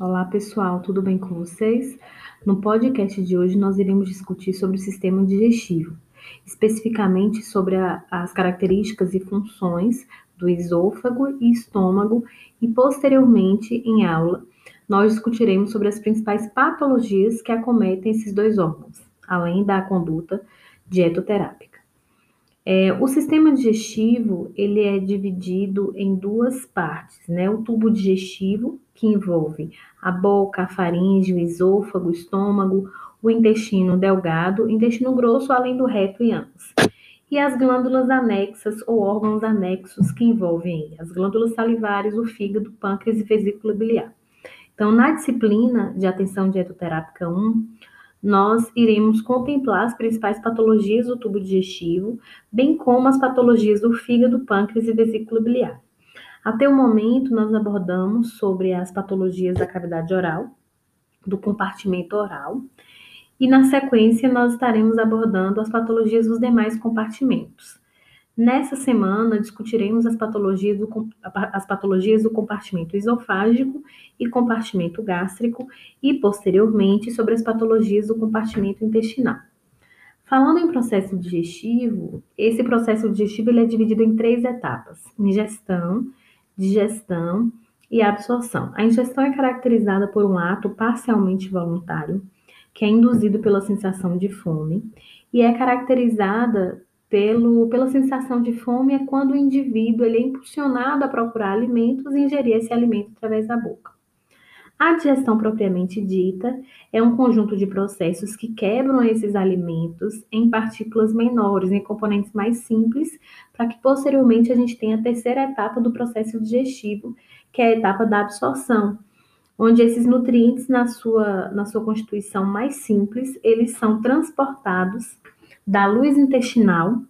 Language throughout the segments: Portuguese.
Olá, pessoal, tudo bem com vocês? No podcast de hoje, nós iremos discutir sobre o sistema digestivo, especificamente sobre a, as características e funções do esôfago e estômago, e posteriormente, em aula, nós discutiremos sobre as principais patologias que acometem esses dois órgãos, além da conduta dietoterápica. É, o sistema digestivo ele é dividido em duas partes, né? O tubo digestivo, que envolve a boca, a faringe, o esôfago, o estômago, o intestino delgado, intestino grosso, além do reto e ânus. E as glândulas anexas ou órgãos anexos que envolvem as glândulas salivares, o fígado, pâncreas e vesícula biliar. Então, na disciplina de atenção dietoterápica 1, nós iremos contemplar as principais patologias do tubo digestivo, bem como as patologias do fígado, pâncreas e vesícula biliar. Até o momento, nós abordamos sobre as patologias da cavidade oral, do compartimento oral, e na sequência nós estaremos abordando as patologias dos demais compartimentos. Nessa semana, discutiremos as patologias, do, as patologias do compartimento esofágico e compartimento gástrico e, posteriormente, sobre as patologias do compartimento intestinal. Falando em processo digestivo, esse processo digestivo ele é dividido em três etapas: ingestão, digestão e absorção. A ingestão é caracterizada por um ato parcialmente voluntário, que é induzido pela sensação de fome, e é caracterizada pelo, pela sensação de fome é quando o indivíduo ele é impulsionado a procurar alimentos e ingerir esse alimento através da boca. A digestão propriamente dita é um conjunto de processos que quebram esses alimentos em partículas menores, em componentes mais simples, para que posteriormente a gente tenha a terceira etapa do processo digestivo, que é a etapa da absorção, onde esses nutrientes na sua, na sua constituição mais simples, eles são transportados da luz intestinal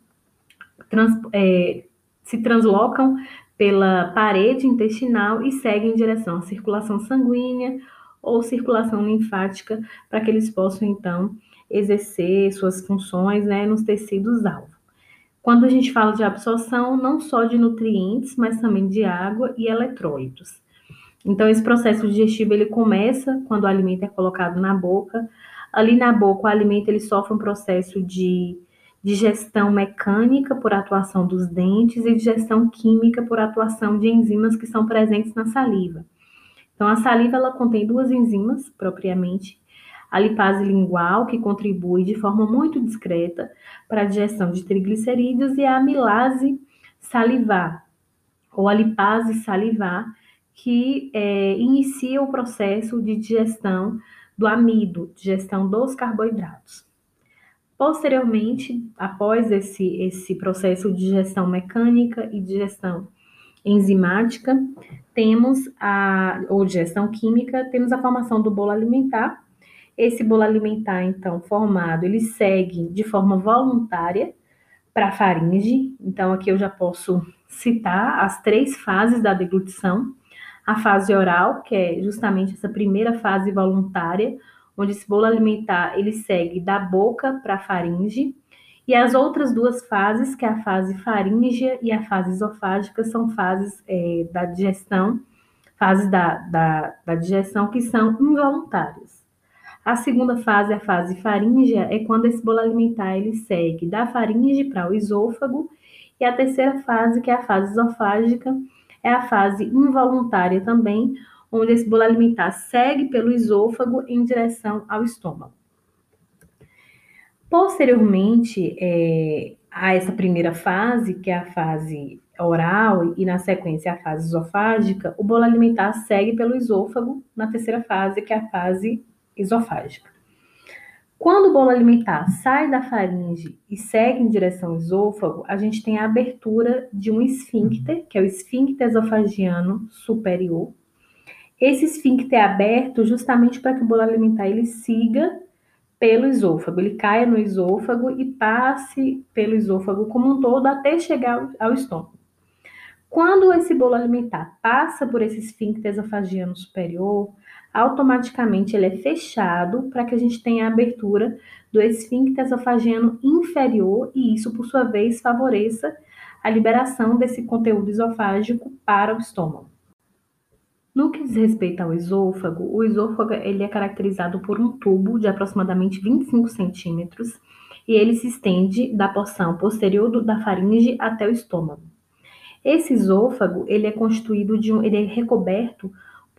trans, é, se translocam pela parede intestinal e seguem em direção à circulação sanguínea ou circulação linfática, para que eles possam então exercer suas funções né, nos tecidos alvo. Quando a gente fala de absorção, não só de nutrientes, mas também de água e eletrólitos. Então, esse processo digestivo ele começa quando o alimento é colocado na boca, Ali na boca, o alimento ele sofre um processo de digestão mecânica por atuação dos dentes e digestão química por atuação de enzimas que são presentes na saliva. Então, a saliva ela contém duas enzimas propriamente, a lipase lingual, que contribui de forma muito discreta para a digestão de triglicerídeos, e a amilase salivar, ou a lipase salivar, que é, inicia o processo de digestão do amido, digestão dos carboidratos. Posteriormente, após esse, esse processo de digestão mecânica e digestão enzimática, temos a, ou digestão química, temos a formação do bolo alimentar. Esse bolo alimentar, então, formado, ele segue de forma voluntária para a faringe. Então, aqui eu já posso citar as três fases da deglutição a fase oral, que é justamente essa primeira fase voluntária, onde esse bolo alimentar ele segue da boca para a faringe, e as outras duas fases, que é a fase faríngea e a fase esofágica, são fases é, da digestão, fases da, da, da digestão que são involuntárias. A segunda fase, a fase faríngea, é quando esse bolo alimentar ele segue da faringe para o esôfago, e a terceira fase, que é a fase esofágica, é a fase involuntária também, onde esse bolo alimentar segue pelo esôfago em direção ao estômago. Posteriormente é, a essa primeira fase, que é a fase oral, e na sequência a fase esofágica, o bolo alimentar segue pelo esôfago na terceira fase, que é a fase esofágica. Quando o bolo alimentar sai da faringe e segue em direção ao esôfago, a gente tem a abertura de um esfíncter, que é o esfíncter esofagiano superior. Esse esfíncter é aberto justamente para que o bolo alimentar ele siga pelo esôfago, ele caia no esôfago e passe pelo esôfago como um todo até chegar ao estômago. Quando esse bolo alimentar passa por esse esfíncter esofagiano superior, automaticamente ele é fechado para que a gente tenha a abertura do esfíncter esofagiano inferior e isso, por sua vez, favoreça a liberação desse conteúdo esofágico para o estômago. No que diz respeito ao esôfago, o esôfago ele é caracterizado por um tubo de aproximadamente 25 centímetros e ele se estende da porção posterior da faringe até o estômago. Esse esôfago ele é constituído de um, ele é recoberto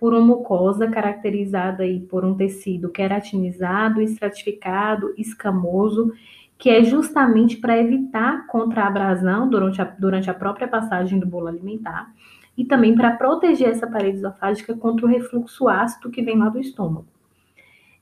por uma mucosa caracterizada aí por um tecido queratinizado, estratificado, escamoso, que é justamente para evitar contra-abrasão durante a, durante a própria passagem do bolo alimentar e também para proteger essa parede esofágica contra o refluxo ácido que vem lá do estômago.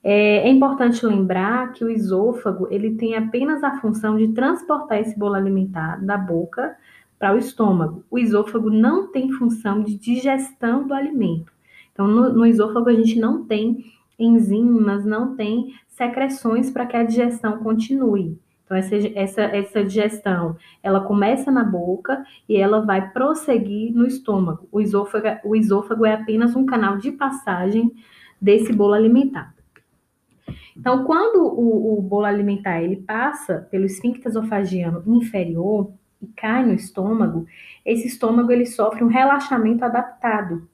É, é, importante lembrar que o esôfago ele tem apenas a função de transportar esse bolo alimentar da boca para o estômago. O esôfago não tem função de digestão do alimento. Então, no, no esôfago a gente não tem enzimas, não tem secreções para que a digestão continue. Então, essa, essa, essa digestão, ela começa na boca e ela vai prosseguir no estômago. O esôfago, o esôfago é apenas um canal de passagem desse bolo alimentar. Então, quando o, o bolo alimentar ele passa pelo esfíncter esofagiano inferior e cai no estômago, esse estômago ele sofre um relaxamento adaptado,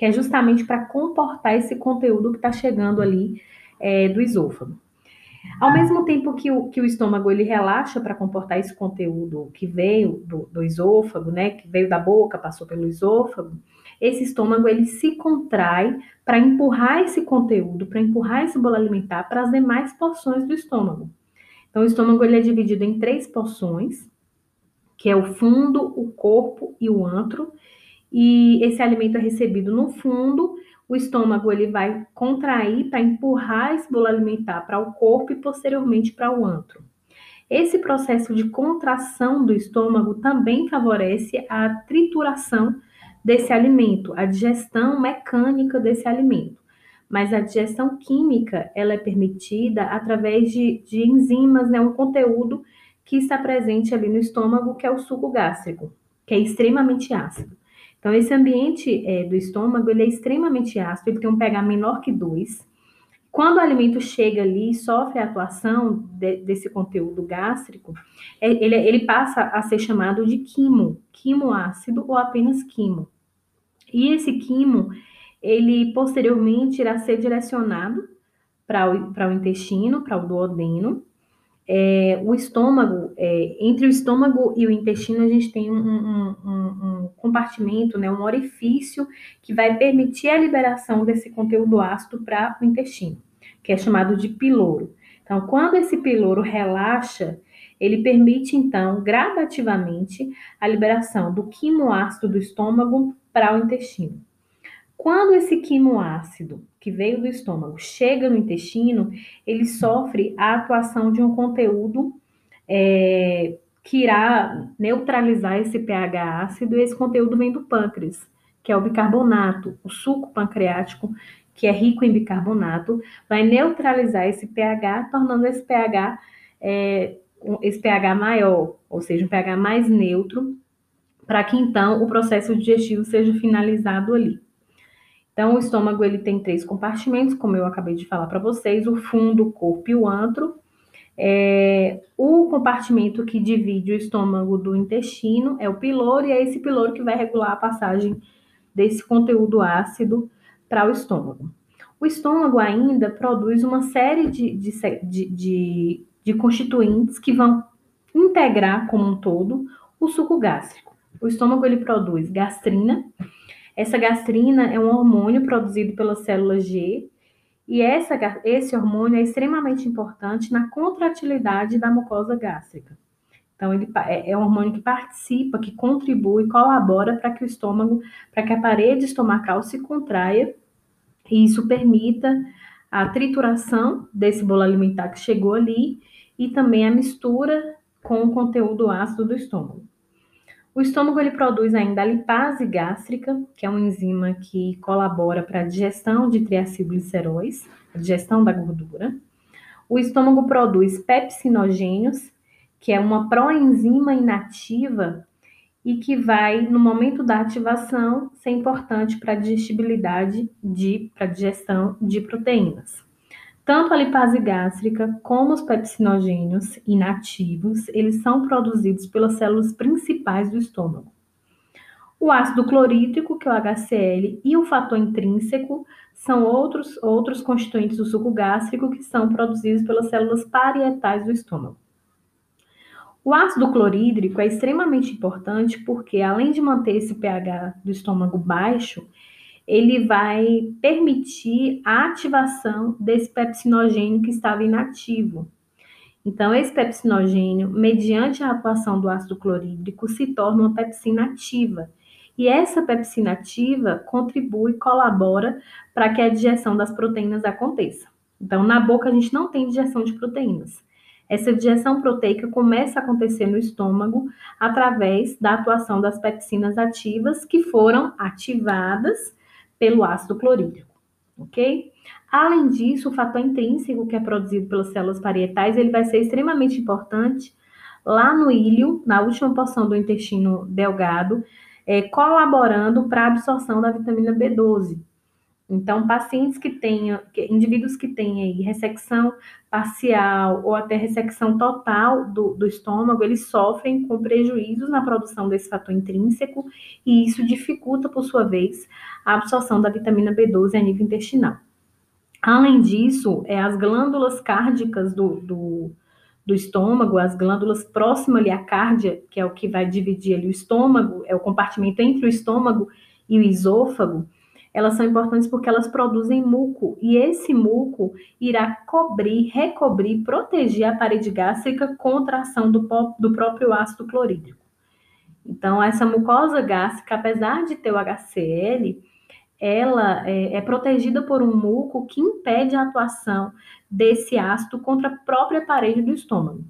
que é justamente para comportar esse conteúdo que está chegando ali é, do esôfago. Ao mesmo tempo que o, que o estômago ele relaxa para comportar esse conteúdo que veio do, do esôfago, né, que veio da boca, passou pelo esôfago, esse estômago ele se contrai para empurrar esse conteúdo, para empurrar esse bolo alimentar para as demais porções do estômago. Então, o estômago ele é dividido em três porções, que é o fundo, o corpo e o antro. E esse alimento é recebido no fundo, o estômago ele vai contrair para empurrar esse bolo alimentar para o corpo e posteriormente para o antro. Esse processo de contração do estômago também favorece a trituração desse alimento, a digestão mecânica desse alimento. Mas a digestão química, ela é permitida através de, de enzimas, né, um conteúdo que está presente ali no estômago, que é o suco gástrico, que é extremamente ácido. Então, esse ambiente é, do estômago, ele é extremamente ácido, ele tem um pH menor que 2. Quando o alimento chega ali e sofre a atuação de, desse conteúdo gástrico, é, ele, ele passa a ser chamado de quimo, quimo ácido ou apenas quimo. E esse quimo, ele posteriormente irá ser direcionado para o, o intestino, para o duodeno, é, o estômago, é, entre o estômago e o intestino, a gente tem um, um, um, um, compartimento, né, um orifício que vai permitir a liberação desse conteúdo ácido para o intestino, que é chamado de piloro. Então, quando esse piloro relaxa, ele permite, então, gradativamente, a liberação do quimoácido do estômago para o intestino. Quando esse quimoácido que veio do estômago chega no intestino, ele sofre a atuação de um conteúdo é, que irá neutralizar esse pH ácido, e esse conteúdo vem do pâncreas, que é o bicarbonato, o suco pancreático, que é rico em bicarbonato, vai neutralizar esse pH, tornando esse pH é, esse pH maior, ou seja, um pH mais neutro, para que então o processo digestivo seja finalizado ali. Então, o estômago ele tem três compartimentos, como eu acabei de falar para vocês: o fundo, o corpo e o antro. É, o compartimento que divide o estômago do intestino é o piloro, e é esse piloro que vai regular a passagem desse conteúdo ácido para o estômago. O estômago ainda produz uma série de, de, de, de, constituintes que vão integrar como um todo o suco gástrico. O estômago ele produz gastrina, essa gastrina é um hormônio produzido pela célula G e essa, esse hormônio é extremamente importante na contratilidade da mucosa gástrica. Então, ele é, é um hormônio que participa, que contribui, colabora para que o estômago, para que a parede estomacal se contraia e isso permita a trituração desse bolo alimentar que chegou ali e também a mistura com o conteúdo ácido do estômago. O estômago ele produz ainda a lipase gástrica, que é uma enzima que colabora para a digestão de triacilgliceróis, a digestão da gordura. O estômago produz pepsinogênios, que é uma proenzima inativa e que vai, no momento da ativação, ser importante para a digestibilidade de, para a digestão de proteínas. Tanto a lipase gástrica como os pepsinogênios inativos, eles são produzidos pelas células principais do estômago. O ácido clorídrico, que é o HCl, e o fator intrínseco são outros, outros constituintes do suco gástrico que são produzidos pelas células parietais do estômago. O ácido clorídrico é extremamente importante porque, além de manter esse pH do estômago baixo, ele vai permitir a ativação desse pepsinogênio que estava inativo. Então, esse pepsinogênio, mediante a atuação do ácido clorídrico, se torna uma pepsina ativa. E essa pepsina ativa contribui, colabora para que a digestão das proteínas aconteça. Então, na boca a gente não tem digestão de proteínas. Essa digestão proteica começa a acontecer no estômago através da atuação das pepsinas ativas que foram ativadas pelo ácido clorídrico, ok? Além disso, o fator intrínseco que é produzido pelas células parietais, ele vai ser extremamente importante lá no ilho, na última porção do intestino delgado, é, colaborando para a absorção da vitamina B12. Então, pacientes que tenham, indivíduos que têm aí ressecção parcial ou até ressecção total do, do estômago, eles sofrem com prejuízos na produção desse fator intrínseco e isso dificulta, por sua vez, a absorção da vitamina B12 a nível intestinal. Além disso, é, as glândulas cárdicas do, do, do estômago, as glândulas próximas ali à cárdia, que é o que vai dividir ali o estômago, é o compartimento entre o estômago e o esôfago, elas são importantes porque elas produzem muco e esse muco irá cobrir, recobrir, proteger a parede gástrica contra a ação do, do próprio ácido clorídrico. Então, essa mucosa gástrica, apesar de ter o HCl, ela é, é, protegida por um muco que impede a atuação desse ácido contra a própria parede do estômago.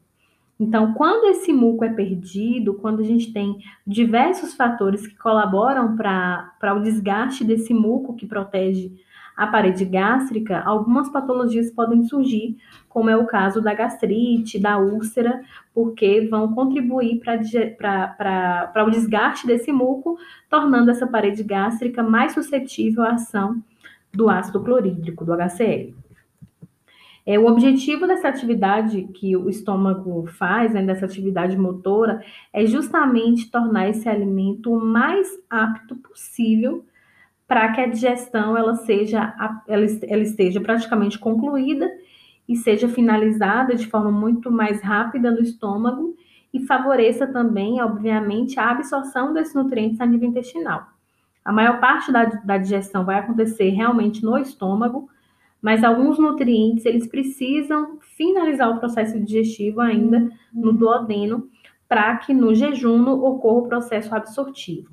Então, quando esse muco é perdido, quando a gente tem diversos fatores que colaboram para o desgaste desse muco que protege a parede gástrica, algumas patologias podem surgir, como é o caso da gastrite, da úlcera, porque vão contribuir para o desgaste desse muco, tornando essa parede gástrica mais suscetível à ação do ácido clorídrico, do HCl. É, o objetivo dessa atividade que o estômago faz, né, dessa atividade motora, é justamente tornar esse alimento o mais apto possível para que a digestão ela seja ela, ela esteja praticamente concluída e seja finalizada de forma muito mais rápida no estômago e favoreça também, obviamente, a absorção desses nutrientes a nível intestinal. A maior parte da, da digestão vai acontecer realmente no estômago, mas alguns nutrientes eles precisam finalizar o processo digestivo ainda no duodeno para que no jejum ocorra o processo absortivo.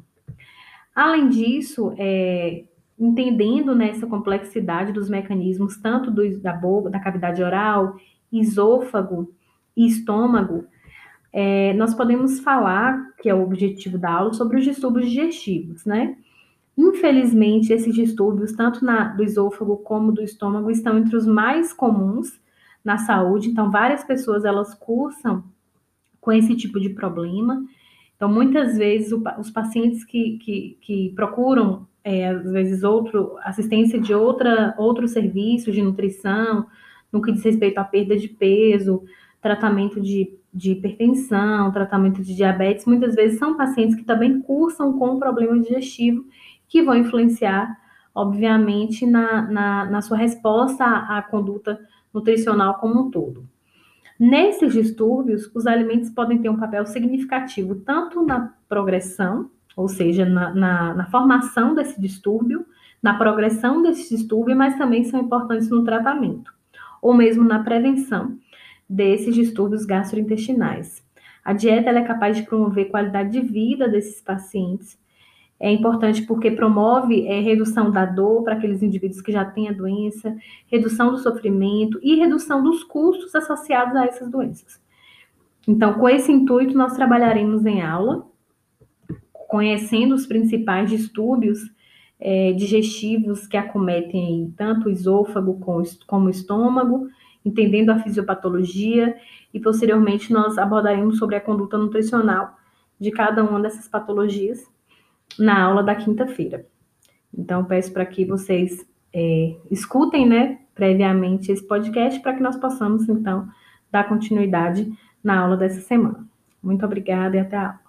Além disso, é, entendendo nessa né, complexidade dos mecanismos tanto do, da boca, da cavidade oral, esôfago e estômago, é, nós podemos falar, que é o objetivo da aula, sobre os distúrbios digestivos, né? Infelizmente, esses distúrbios, tanto na, do esôfago como do estômago, estão entre os mais comuns na saúde. Então, várias pessoas elas cursam com esse tipo de problema. Então, muitas vezes, o, os pacientes que, que, que procuram, é, às vezes, outro, assistência de outra, outro serviço de nutrição, no que diz respeito à perda de peso, tratamento de, de hipertensão, tratamento de diabetes, muitas vezes são pacientes que também cursam com problema digestivo que vão influenciar, obviamente, na, na, na sua resposta à, à conduta nutricional como um todo. Nesses distúrbios, os alimentos podem ter um papel significativo tanto na progressão, ou seja, na, na, na, formação desse distúrbio, na progressão desse distúrbio, mas também são importantes no tratamento, ou mesmo na prevenção desses distúrbios gastrointestinais. A dieta é capaz de promover qualidade de vida desses pacientes, é importante porque promove é, redução da dor para aqueles indivíduos que já têm a doença, redução do sofrimento e redução dos custos associados a essas doenças. Então, com esse intuito, nós trabalharemos em aula, conhecendo os principais distúrbios é, digestivos que acometem tanto o esôfago como o estômago, entendendo a fisiopatologia, e posteriormente nós abordaremos sobre a conduta nutricional de cada uma dessas patologias na aula da quinta-feira. Então, peço para que vocês é, escutem, né, previamente esse podcast para que nós possamos, então, dar continuidade na aula dessa semana. Muito obrigada e até a aula.